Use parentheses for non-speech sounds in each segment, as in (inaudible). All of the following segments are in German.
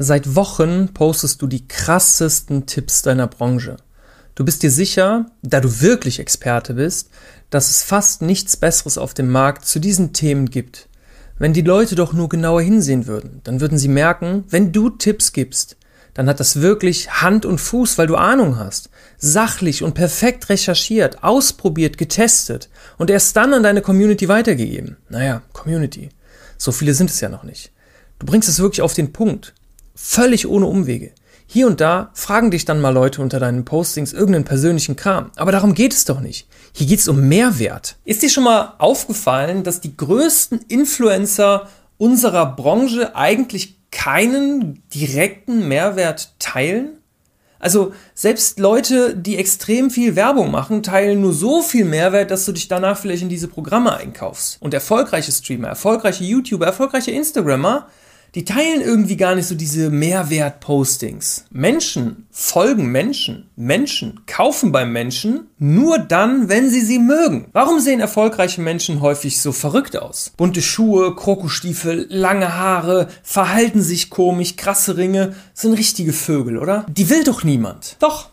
Seit Wochen postest du die krassesten Tipps deiner Branche. Du bist dir sicher, da du wirklich Experte bist, dass es fast nichts Besseres auf dem Markt zu diesen Themen gibt. Wenn die Leute doch nur genauer hinsehen würden, dann würden sie merken, wenn du Tipps gibst, dann hat das wirklich Hand und Fuß, weil du Ahnung hast. Sachlich und perfekt recherchiert, ausprobiert, getestet und erst dann an deine Community weitergegeben. Naja, Community. So viele sind es ja noch nicht. Du bringst es wirklich auf den Punkt. Völlig ohne Umwege. Hier und da fragen dich dann mal Leute unter deinen Postings irgendeinen persönlichen Kram. Aber darum geht es doch nicht. Hier geht es um Mehrwert. Ist dir schon mal aufgefallen, dass die größten Influencer unserer Branche eigentlich keinen direkten Mehrwert teilen? Also selbst Leute, die extrem viel Werbung machen, teilen nur so viel Mehrwert, dass du dich danach vielleicht in diese Programme einkaufst. Und erfolgreiche Streamer, erfolgreiche YouTuber, erfolgreiche Instagrammer die teilen irgendwie gar nicht so diese Mehrwert-Postings. Menschen folgen Menschen. Menschen kaufen beim Menschen nur dann, wenn sie sie mögen. Warum sehen erfolgreiche Menschen häufig so verrückt aus? Bunte Schuhe, Krokostiefel, lange Haare, verhalten sich komisch, krasse Ringe, sind richtige Vögel, oder? Die will doch niemand. Doch.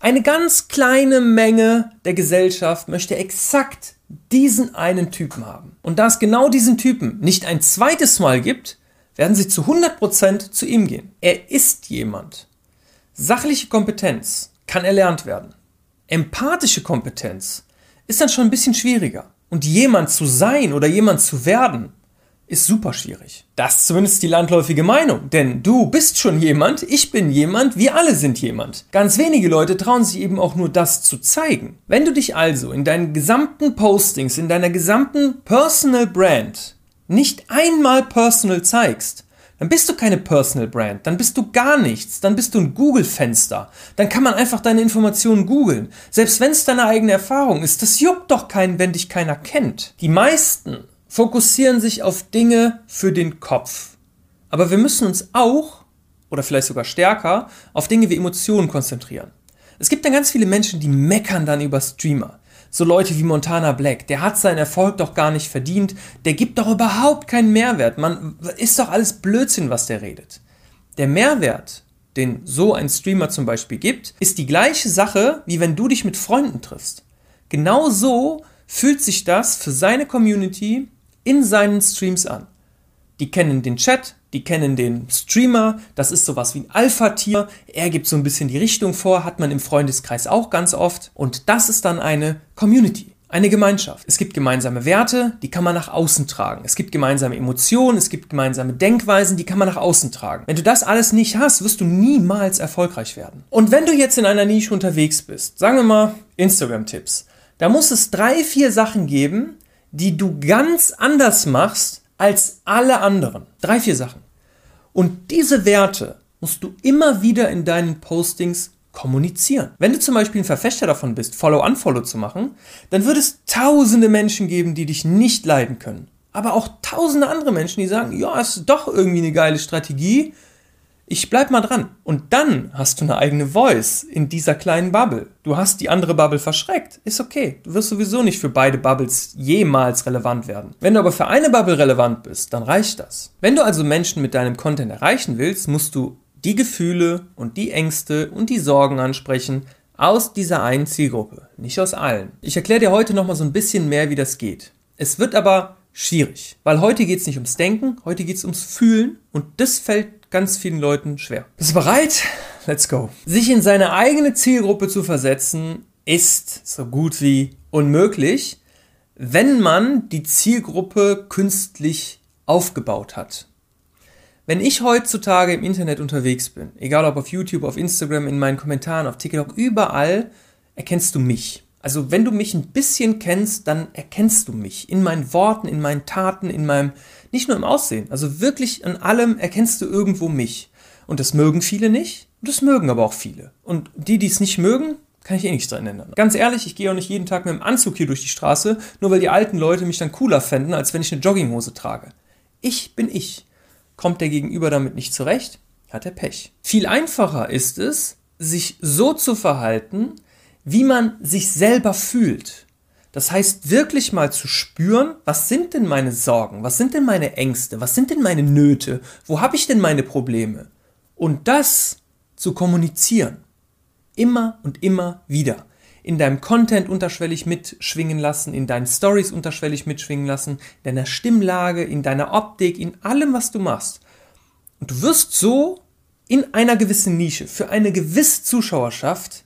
Eine ganz kleine Menge der Gesellschaft möchte exakt diesen einen Typen haben. Und da es genau diesen Typen nicht ein zweites Mal gibt, werden sie zu 100% zu ihm gehen. Er ist jemand. Sachliche Kompetenz kann erlernt werden. Empathische Kompetenz ist dann schon ein bisschen schwieriger. Und jemand zu sein oder jemand zu werden, ist super schwierig. Das ist zumindest die landläufige Meinung. Denn du bist schon jemand, ich bin jemand, wir alle sind jemand. Ganz wenige Leute trauen sich eben auch nur das zu zeigen. Wenn du dich also in deinen gesamten Postings, in deiner gesamten Personal Brand nicht einmal Personal zeigst, dann bist du keine Personal Brand, dann bist du gar nichts, dann bist du ein Google-Fenster. Dann kann man einfach deine Informationen googeln. Selbst wenn es deine eigene Erfahrung ist, das juckt doch keinen, wenn dich keiner kennt. Die meisten fokussieren sich auf Dinge für den Kopf. Aber wir müssen uns auch, oder vielleicht sogar stärker, auf Dinge wie Emotionen konzentrieren. Es gibt dann ganz viele Menschen, die meckern dann über Streamer so Leute wie Montana Black, der hat seinen Erfolg doch gar nicht verdient, der gibt doch überhaupt keinen Mehrwert. Man ist doch alles Blödsinn, was der redet. Der Mehrwert, den so ein Streamer zum Beispiel gibt, ist die gleiche Sache, wie wenn du dich mit Freunden triffst. Genau so fühlt sich das für seine Community in seinen Streams an. Die kennen den Chat, die kennen den Streamer, das ist sowas wie ein Alpha-Tier. Er gibt so ein bisschen die Richtung vor, hat man im Freundeskreis auch ganz oft. Und das ist dann eine Community. Eine Gemeinschaft. Es gibt gemeinsame Werte, die kann man nach außen tragen. Es gibt gemeinsame Emotionen, es gibt gemeinsame Denkweisen, die kann man nach außen tragen. Wenn du das alles nicht hast, wirst du niemals erfolgreich werden. Und wenn du jetzt in einer Nische unterwegs bist, sagen wir mal Instagram-Tipps, da muss es drei, vier Sachen geben, die du ganz anders machst als alle anderen. Drei, vier Sachen. Und diese Werte musst du immer wieder in deinen Postings kommunizieren. Wenn du zum Beispiel ein Verfechter davon bist, Follow-Unfollow zu machen, dann wird es tausende Menschen geben, die dich nicht leiden können. Aber auch tausende andere Menschen, die sagen, ja, es ist doch irgendwie eine geile Strategie, ich bleib mal dran. Und dann hast du eine eigene Voice in dieser kleinen Bubble. Du hast die andere Bubble verschreckt. Ist okay. Du wirst sowieso nicht für beide Bubbles jemals relevant werden. Wenn du aber für eine Bubble relevant bist, dann reicht das. Wenn du also Menschen mit deinem Content erreichen willst, musst du die Gefühle und die Ängste und die Sorgen ansprechen aus dieser einen Zielgruppe, nicht aus allen. Ich erkläre dir heute nochmal so ein bisschen mehr, wie das geht. Es wird aber schwierig, weil heute geht es nicht ums Denken, heute geht es ums Fühlen und das fällt ganz vielen Leuten schwer. Bist du bereit? Let's go. Sich in seine eigene Zielgruppe zu versetzen, ist so gut wie unmöglich, wenn man die Zielgruppe künstlich aufgebaut hat. Wenn ich heutzutage im Internet unterwegs bin, egal ob auf YouTube, auf Instagram, in meinen Kommentaren, auf TikTok, überall, erkennst du mich. Also wenn du mich ein bisschen kennst, dann erkennst du mich in meinen Worten, in meinen Taten, in meinem, nicht nur im Aussehen, also wirklich an allem erkennst du irgendwo mich. Und das mögen viele nicht, und das mögen aber auch viele. Und die, die es nicht mögen, kann ich eh nichts dran ändern. Ganz ehrlich, ich gehe auch nicht jeden Tag mit dem Anzug hier durch die Straße, nur weil die alten Leute mich dann cooler fänden, als wenn ich eine Jogginghose trage. Ich bin ich. Kommt der Gegenüber damit nicht zurecht, hat er Pech. Viel einfacher ist es, sich so zu verhalten, wie man sich selber fühlt. Das heißt, wirklich mal zu spüren, was sind denn meine Sorgen, was sind denn meine Ängste, was sind denn meine Nöte, wo habe ich denn meine Probleme? Und das zu kommunizieren. Immer und immer wieder. In deinem Content unterschwellig mitschwingen lassen, in deinen Stories unterschwellig mitschwingen lassen, in deiner Stimmlage, in deiner Optik, in allem, was du machst. Und du wirst so in einer gewissen Nische für eine gewisse Zuschauerschaft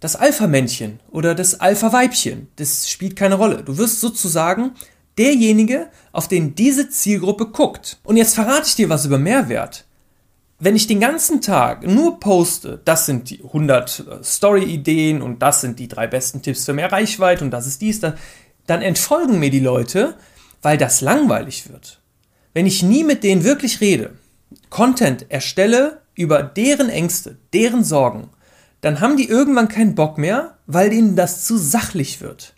das Alpha-Männchen oder das Alpha-Weibchen. Das spielt keine Rolle. Du wirst sozusagen derjenige, auf den diese Zielgruppe guckt. Und jetzt verrate ich dir was über Mehrwert. Wenn ich den ganzen Tag nur poste, das sind die 100 äh, Story-Ideen und das sind die drei besten Tipps für mehr Reichweite und das ist dies, dann, dann entfolgen mir die Leute, weil das langweilig wird. Wenn ich nie mit denen wirklich rede, Content erstelle über deren Ängste, deren Sorgen, dann haben die irgendwann keinen Bock mehr, weil ihnen das zu sachlich wird.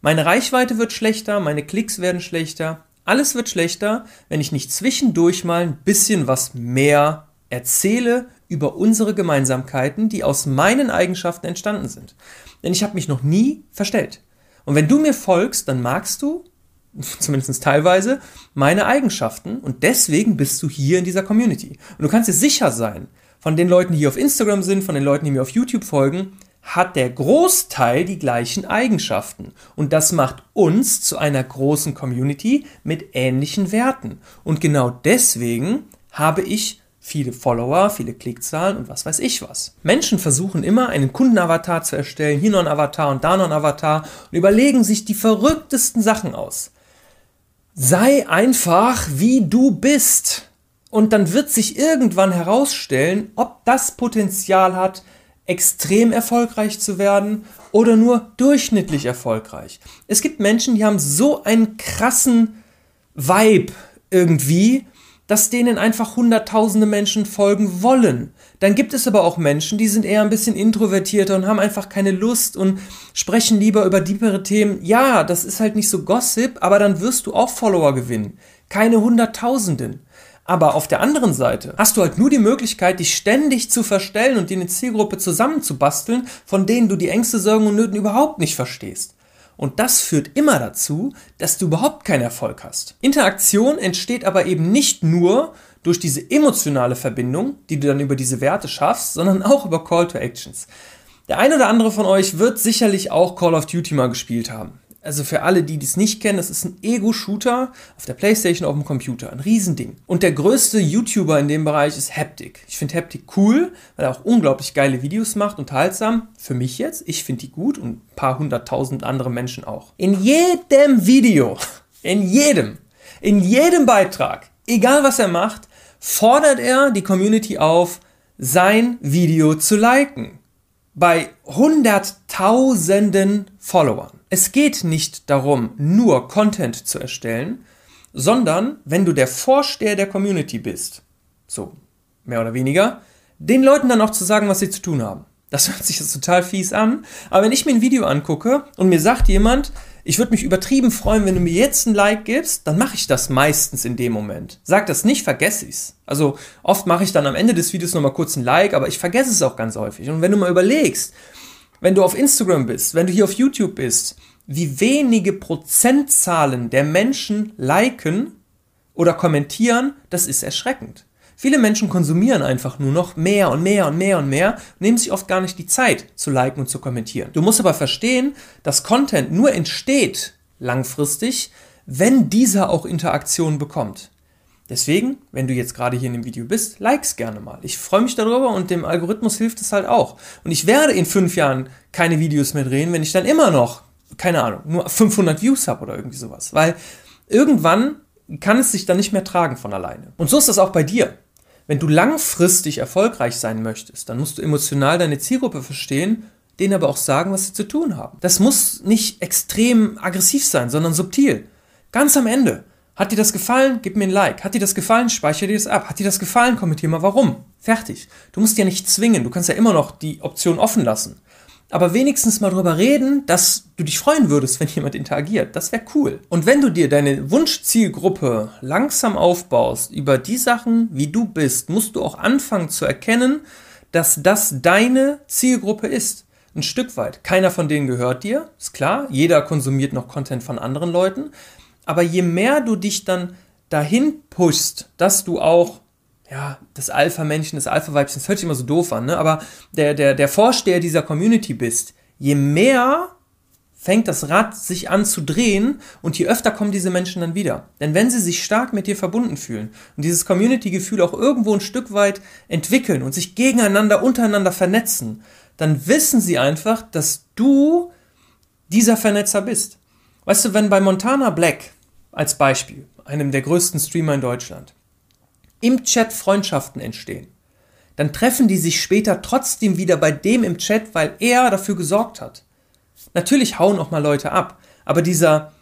Meine Reichweite wird schlechter, meine Klicks werden schlechter, alles wird schlechter, wenn ich nicht zwischendurch mal ein bisschen was mehr erzähle über unsere Gemeinsamkeiten, die aus meinen Eigenschaften entstanden sind. Denn ich habe mich noch nie verstellt. Und wenn du mir folgst, dann magst du, (laughs) zumindest teilweise, meine Eigenschaften und deswegen bist du hier in dieser Community. Und du kannst dir sicher sein, von den Leuten, die hier auf Instagram sind, von den Leuten, die mir auf YouTube folgen, hat der Großteil die gleichen Eigenschaften. Und das macht uns zu einer großen Community mit ähnlichen Werten. Und genau deswegen habe ich viele Follower, viele Klickzahlen und was weiß ich was. Menschen versuchen immer einen Kundenavatar zu erstellen, hier noch ein Avatar und da noch ein Avatar und überlegen sich die verrücktesten Sachen aus. Sei einfach wie du bist. Und dann wird sich irgendwann herausstellen, ob das Potenzial hat, extrem erfolgreich zu werden oder nur durchschnittlich erfolgreich. Es gibt Menschen, die haben so einen krassen Vibe irgendwie, dass denen einfach hunderttausende Menschen folgen wollen. Dann gibt es aber auch Menschen, die sind eher ein bisschen introvertierter und haben einfach keine Lust und sprechen lieber über diepere Themen. Ja, das ist halt nicht so Gossip, aber dann wirst du auch Follower gewinnen. Keine Hunderttausenden. Aber auf der anderen Seite hast du halt nur die Möglichkeit, dich ständig zu verstellen und dir eine Zielgruppe zusammenzubasteln, von denen du die Ängste, Sorgen und Nöten überhaupt nicht verstehst. Und das führt immer dazu, dass du überhaupt keinen Erfolg hast. Interaktion entsteht aber eben nicht nur durch diese emotionale Verbindung, die du dann über diese Werte schaffst, sondern auch über Call to Actions. Der eine oder andere von euch wird sicherlich auch Call of Duty mal gespielt haben also für alle, die dies nicht kennen, das ist ein Ego-Shooter auf der Playstation, auf dem Computer. Ein Riesending. Und der größte YouTuber in dem Bereich ist Haptic. Ich finde Haptic cool, weil er auch unglaublich geile Videos macht, unterhaltsam. Für mich jetzt. Ich finde die gut und ein paar hunderttausend andere Menschen auch. In jedem Video, (laughs) in jedem, in jedem Beitrag, egal was er macht, fordert er die Community auf, sein Video zu liken. Bei hunderttausenden Followern. Es geht nicht darum, nur Content zu erstellen, sondern wenn du der Vorsteher der Community bist, so mehr oder weniger, den Leuten dann auch zu sagen, was sie zu tun haben. Das (laughs) hört sich jetzt total fies an, aber wenn ich mir ein Video angucke und mir sagt jemand, ich würde mich übertrieben freuen, wenn du mir jetzt ein Like gibst, dann mache ich das meistens in dem Moment. Sag das nicht, vergesse ich's. Also oft mache ich dann am Ende des Videos nochmal kurz ein Like, aber ich vergesse es auch ganz häufig. Und wenn du mal überlegst, wenn du auf Instagram bist, wenn du hier auf YouTube bist, wie wenige Prozentzahlen der Menschen liken oder kommentieren, das ist erschreckend. Viele Menschen konsumieren einfach nur noch mehr und mehr und mehr und mehr und nehmen sich oft gar nicht die Zeit zu liken und zu kommentieren. Du musst aber verstehen, dass Content nur entsteht langfristig, wenn dieser auch Interaktion bekommt. Deswegen, wenn du jetzt gerade hier in dem Video bist, likes gerne mal. Ich freue mich darüber und dem Algorithmus hilft es halt auch. Und ich werde in fünf Jahren keine Videos mehr drehen, wenn ich dann immer noch, keine Ahnung, nur 500 Views habe oder irgendwie sowas. Weil irgendwann kann es sich dann nicht mehr tragen von alleine. Und so ist das auch bei dir. Wenn du langfristig erfolgreich sein möchtest, dann musst du emotional deine Zielgruppe verstehen, denen aber auch sagen, was sie zu tun haben. Das muss nicht extrem aggressiv sein, sondern subtil. Ganz am Ende hat dir das gefallen? Gib mir ein Like. Hat dir das gefallen? Speichere dir das ab. Hat dir das gefallen? Kommentier mal warum. Fertig. Du musst ja nicht zwingen. Du kannst ja immer noch die Option offen lassen. Aber wenigstens mal drüber reden, dass du dich freuen würdest, (laughs) wenn jemand interagiert. Das wäre cool. Und wenn du dir deine Wunschzielgruppe langsam aufbaust über die Sachen, wie du bist, musst du auch anfangen zu erkennen, dass das deine Zielgruppe ist. Ein Stück weit. Keiner von denen gehört dir, ist klar. Jeder konsumiert noch Content von anderen Leuten. Aber je mehr du dich dann dahin pushst, dass du auch ja, das Alpha-Männchen, das Alpha-Weibchen, das hört sich immer so doof an, ne? aber der, der, der Vorsteher dieser Community bist, je mehr fängt das Rad sich an zu drehen und je öfter kommen diese Menschen dann wieder. Denn wenn sie sich stark mit dir verbunden fühlen und dieses Community-Gefühl auch irgendwo ein Stück weit entwickeln und sich gegeneinander, untereinander vernetzen, dann wissen sie einfach, dass du dieser Vernetzer bist. Weißt du, wenn bei Montana Black als Beispiel, einem der größten Streamer in Deutschland, im Chat Freundschaften entstehen, dann treffen die sich später trotzdem wieder bei dem im Chat, weil er dafür gesorgt hat. Natürlich hauen auch mal Leute ab, aber dieser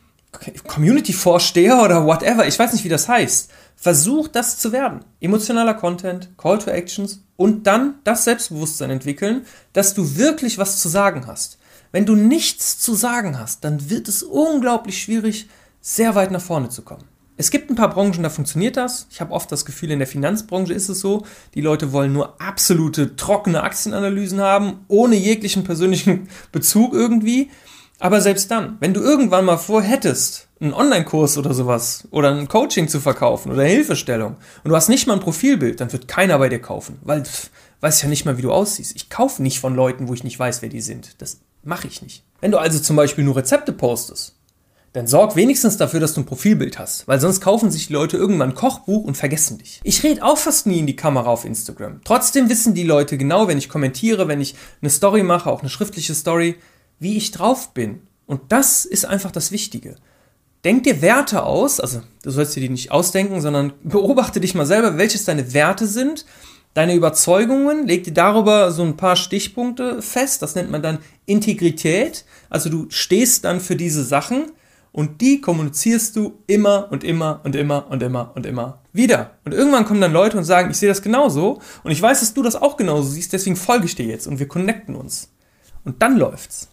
Community-Vorsteher oder whatever, ich weiß nicht, wie das heißt, versucht das zu werden. Emotionaler Content, Call to Actions und dann das Selbstbewusstsein entwickeln, dass du wirklich was zu sagen hast. Wenn du nichts zu sagen hast, dann wird es unglaublich schwierig, sehr weit nach vorne zu kommen. Es gibt ein paar Branchen, da funktioniert das. Ich habe oft das Gefühl, in der Finanzbranche ist es so, die Leute wollen nur absolute trockene Aktienanalysen haben, ohne jeglichen persönlichen (laughs) Bezug irgendwie. Aber selbst dann, wenn du irgendwann mal vorhättest, einen Online-Kurs oder sowas oder ein Coaching zu verkaufen oder Hilfestellung und du hast nicht mal ein Profilbild, dann wird keiner bei dir kaufen, weil pff, weiß ja nicht mal, wie du aussiehst. Ich kaufe nicht von Leuten, wo ich nicht weiß, wer die sind. Das mache ich nicht. Wenn du also zum Beispiel nur Rezepte postest dann sorg wenigstens dafür, dass du ein Profilbild hast, weil sonst kaufen sich die Leute irgendwann ein Kochbuch und vergessen dich. Ich rede auch fast nie in die Kamera auf Instagram. Trotzdem wissen die Leute genau, wenn ich kommentiere, wenn ich eine Story mache, auch eine schriftliche Story, wie ich drauf bin. Und das ist einfach das Wichtige. Denk dir Werte aus, also du sollst dir die nicht ausdenken, sondern (laughs) beobachte dich mal selber, welches deine Werte sind, deine Überzeugungen, leg dir darüber so ein paar Stichpunkte fest, das nennt man dann Integrität, also du stehst dann für diese Sachen, und die kommunizierst du immer und immer und immer und immer und immer wieder. Und irgendwann kommen dann Leute und sagen, ich sehe das genauso und ich weiß, dass du das auch genauso siehst, deswegen folge ich dir jetzt und wir connecten uns. Und dann läuft's.